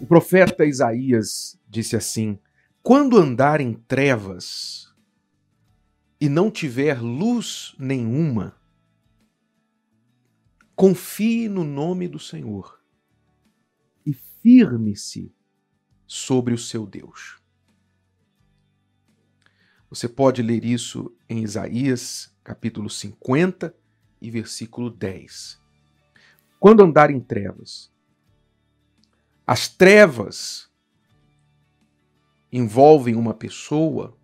O profeta Isaías disse assim: Quando andar em trevas e não tiver luz nenhuma, confie no nome do Senhor e firme-se sobre o seu Deus. Você pode ler isso em Isaías, capítulo 50 e versículo 10. Quando andar em trevas, as trevas envolvem uma pessoa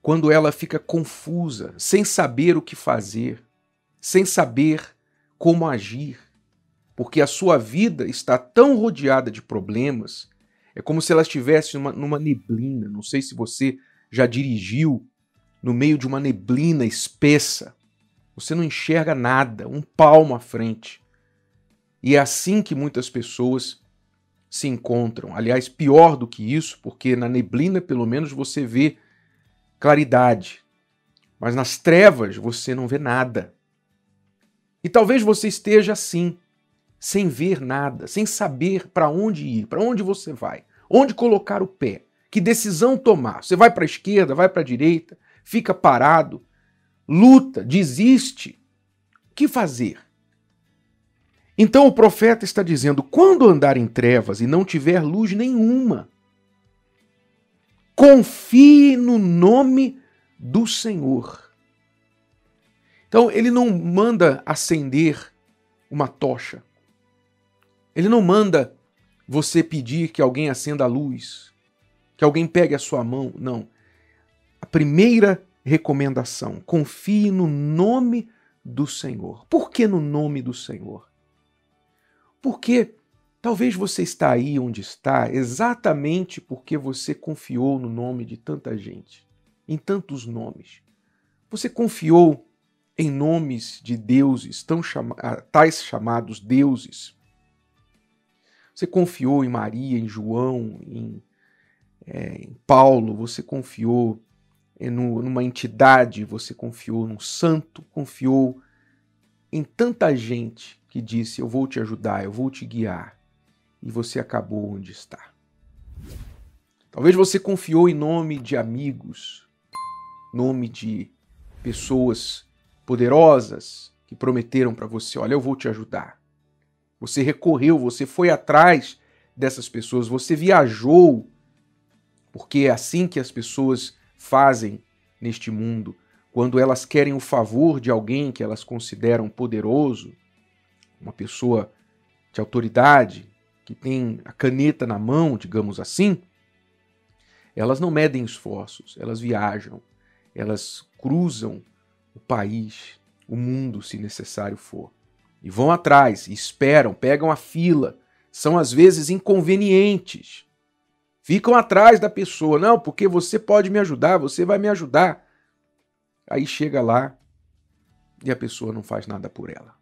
quando ela fica confusa, sem saber o que fazer, sem saber como agir, porque a sua vida está tão rodeada de problemas, é como se ela estivesse numa, numa neblina. Não sei se você já dirigiu no meio de uma neblina espessa. Você não enxerga nada, um palmo à frente. E é assim que muitas pessoas se encontram. Aliás, pior do que isso, porque na neblina, pelo menos, você vê claridade. Mas nas trevas você não vê nada. E talvez você esteja assim, sem ver nada, sem saber para onde ir, para onde você vai, onde colocar o pé, que decisão tomar. Você vai para a esquerda, vai para a direita, fica parado, luta, desiste. O que fazer? Então o profeta está dizendo: quando andar em trevas e não tiver luz nenhuma, confie no nome do Senhor. Então ele não manda acender uma tocha. Ele não manda você pedir que alguém acenda a luz, que alguém pegue a sua mão. Não. A primeira recomendação: confie no nome do Senhor. Por que no nome do Senhor? Porque talvez você está aí onde está exatamente porque você confiou no nome de tanta gente, em tantos nomes. Você confiou em nomes de deuses, tão chama ah, tais chamados deuses. Você confiou em Maria, em João, em, é, em Paulo, você confiou em, numa entidade, você confiou num santo, confiou em tanta gente que disse: Eu vou te ajudar, eu vou te guiar, e você acabou onde está. Talvez você confiou em nome de amigos, nome de pessoas poderosas que prometeram para você: Olha, eu vou te ajudar. Você recorreu, você foi atrás dessas pessoas, você viajou, porque é assim que as pessoas fazem neste mundo. Quando elas querem o favor de alguém que elas consideram poderoso, uma pessoa de autoridade, que tem a caneta na mão, digamos assim, elas não medem esforços, elas viajam, elas cruzam o país, o mundo, se necessário for. E vão atrás, esperam, pegam a fila, são às vezes inconvenientes. Ficam atrás da pessoa, não, porque você pode me ajudar, você vai me ajudar. Aí chega lá e a pessoa não faz nada por ela.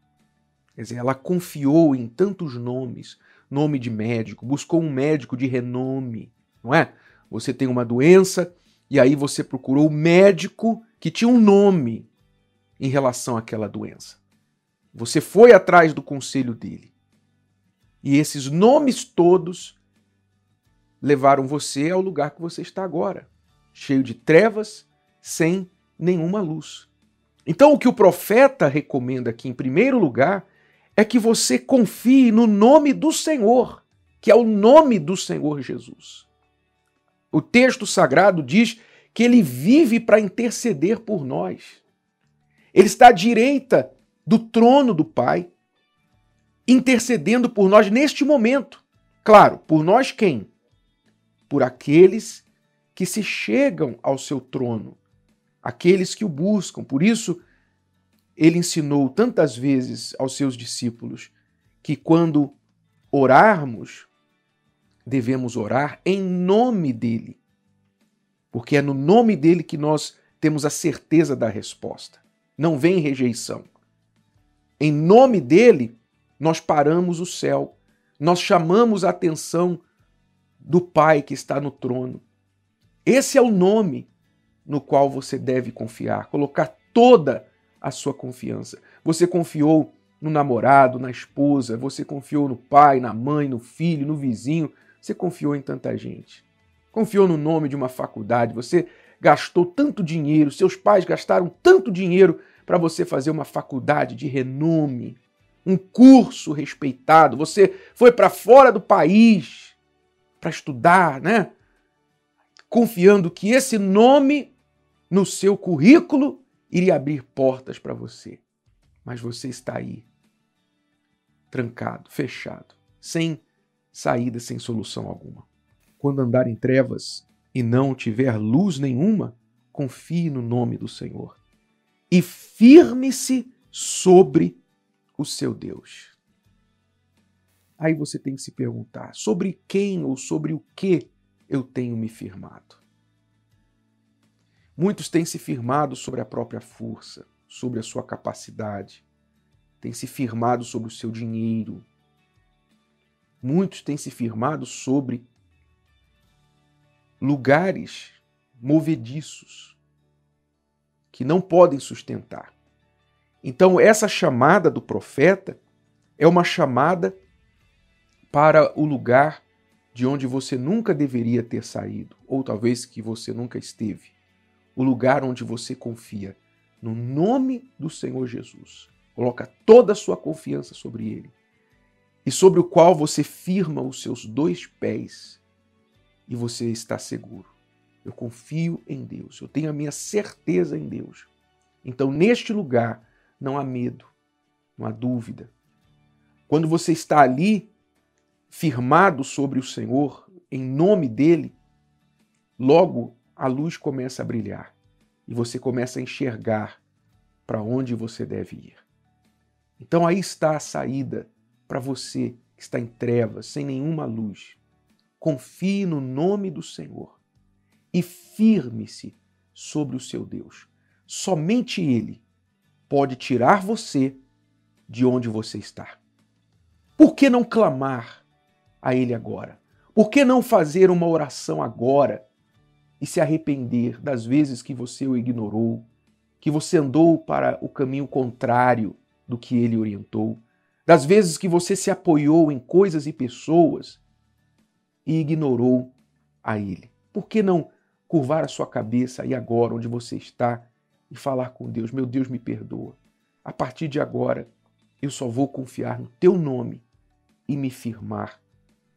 Quer dizer, ela confiou em tantos nomes, nome de médico, buscou um médico de renome, não é? Você tem uma doença e aí você procurou o médico que tinha um nome em relação àquela doença. Você foi atrás do conselho dele. E esses nomes todos levaram você ao lugar que você está agora, cheio de trevas, sem nenhuma luz. Então, o que o profeta recomenda aqui, em primeiro lugar, é que você confie no nome do Senhor, que é o nome do Senhor Jesus. O texto sagrado diz que ele vive para interceder por nós. Ele está à direita do trono do Pai, intercedendo por nós neste momento. Claro, por nós quem? Por aqueles que se chegam ao seu trono, aqueles que o buscam. Por isso, ele ensinou tantas vezes aos seus discípulos que quando orarmos, devemos orar em nome dele. Porque é no nome dele que nós temos a certeza da resposta. Não vem rejeição. Em nome dele, nós paramos o céu. Nós chamamos a atenção do Pai que está no trono. Esse é o nome no qual você deve confiar, colocar toda a sua confiança. Você confiou no namorado, na esposa, você confiou no pai, na mãe, no filho, no vizinho, você confiou em tanta gente. Confiou no nome de uma faculdade, você gastou tanto dinheiro, seus pais gastaram tanto dinheiro para você fazer uma faculdade de renome, um curso respeitado, você foi para fora do país para estudar, né? Confiando que esse nome no seu currículo iria abrir portas para você. Mas você está aí, trancado, fechado, sem saída, sem solução alguma. Quando andar em trevas e não tiver luz nenhuma, confie no nome do Senhor e firme-se sobre o seu Deus. Aí você tem que se perguntar: sobre quem ou sobre o que eu tenho me firmado? Muitos têm se firmado sobre a própria força, sobre a sua capacidade, têm se firmado sobre o seu dinheiro. Muitos têm se firmado sobre lugares movediços que não podem sustentar. Então, essa chamada do profeta é uma chamada para o lugar de onde você nunca deveria ter saído, ou talvez que você nunca esteve. O lugar onde você confia no nome do Senhor Jesus. Coloca toda a sua confiança sobre ele e sobre o qual você firma os seus dois pés e você está seguro. Eu confio em Deus, eu tenho a minha certeza em Deus. Então, neste lugar, não há medo, não há dúvida. Quando você está ali, firmado sobre o Senhor, em nome dele, logo a luz começa a brilhar e você começa a enxergar para onde você deve ir. Então aí está a saída para você que está em trevas, sem nenhuma luz. Confie no nome do Senhor e firme-se sobre o seu Deus. Somente Ele pode tirar você de onde você está. Por que não clamar a Ele agora? Por que não fazer uma oração agora e se arrepender das vezes que você o ignorou, que você andou para o caminho contrário do que ele orientou, das vezes que você se apoiou em coisas e pessoas e ignorou a Ele. Por que não curvar a sua cabeça aí agora, onde você está, e falar com Deus: Meu Deus, me perdoa. A partir de agora, eu só vou confiar no Teu nome e me firmar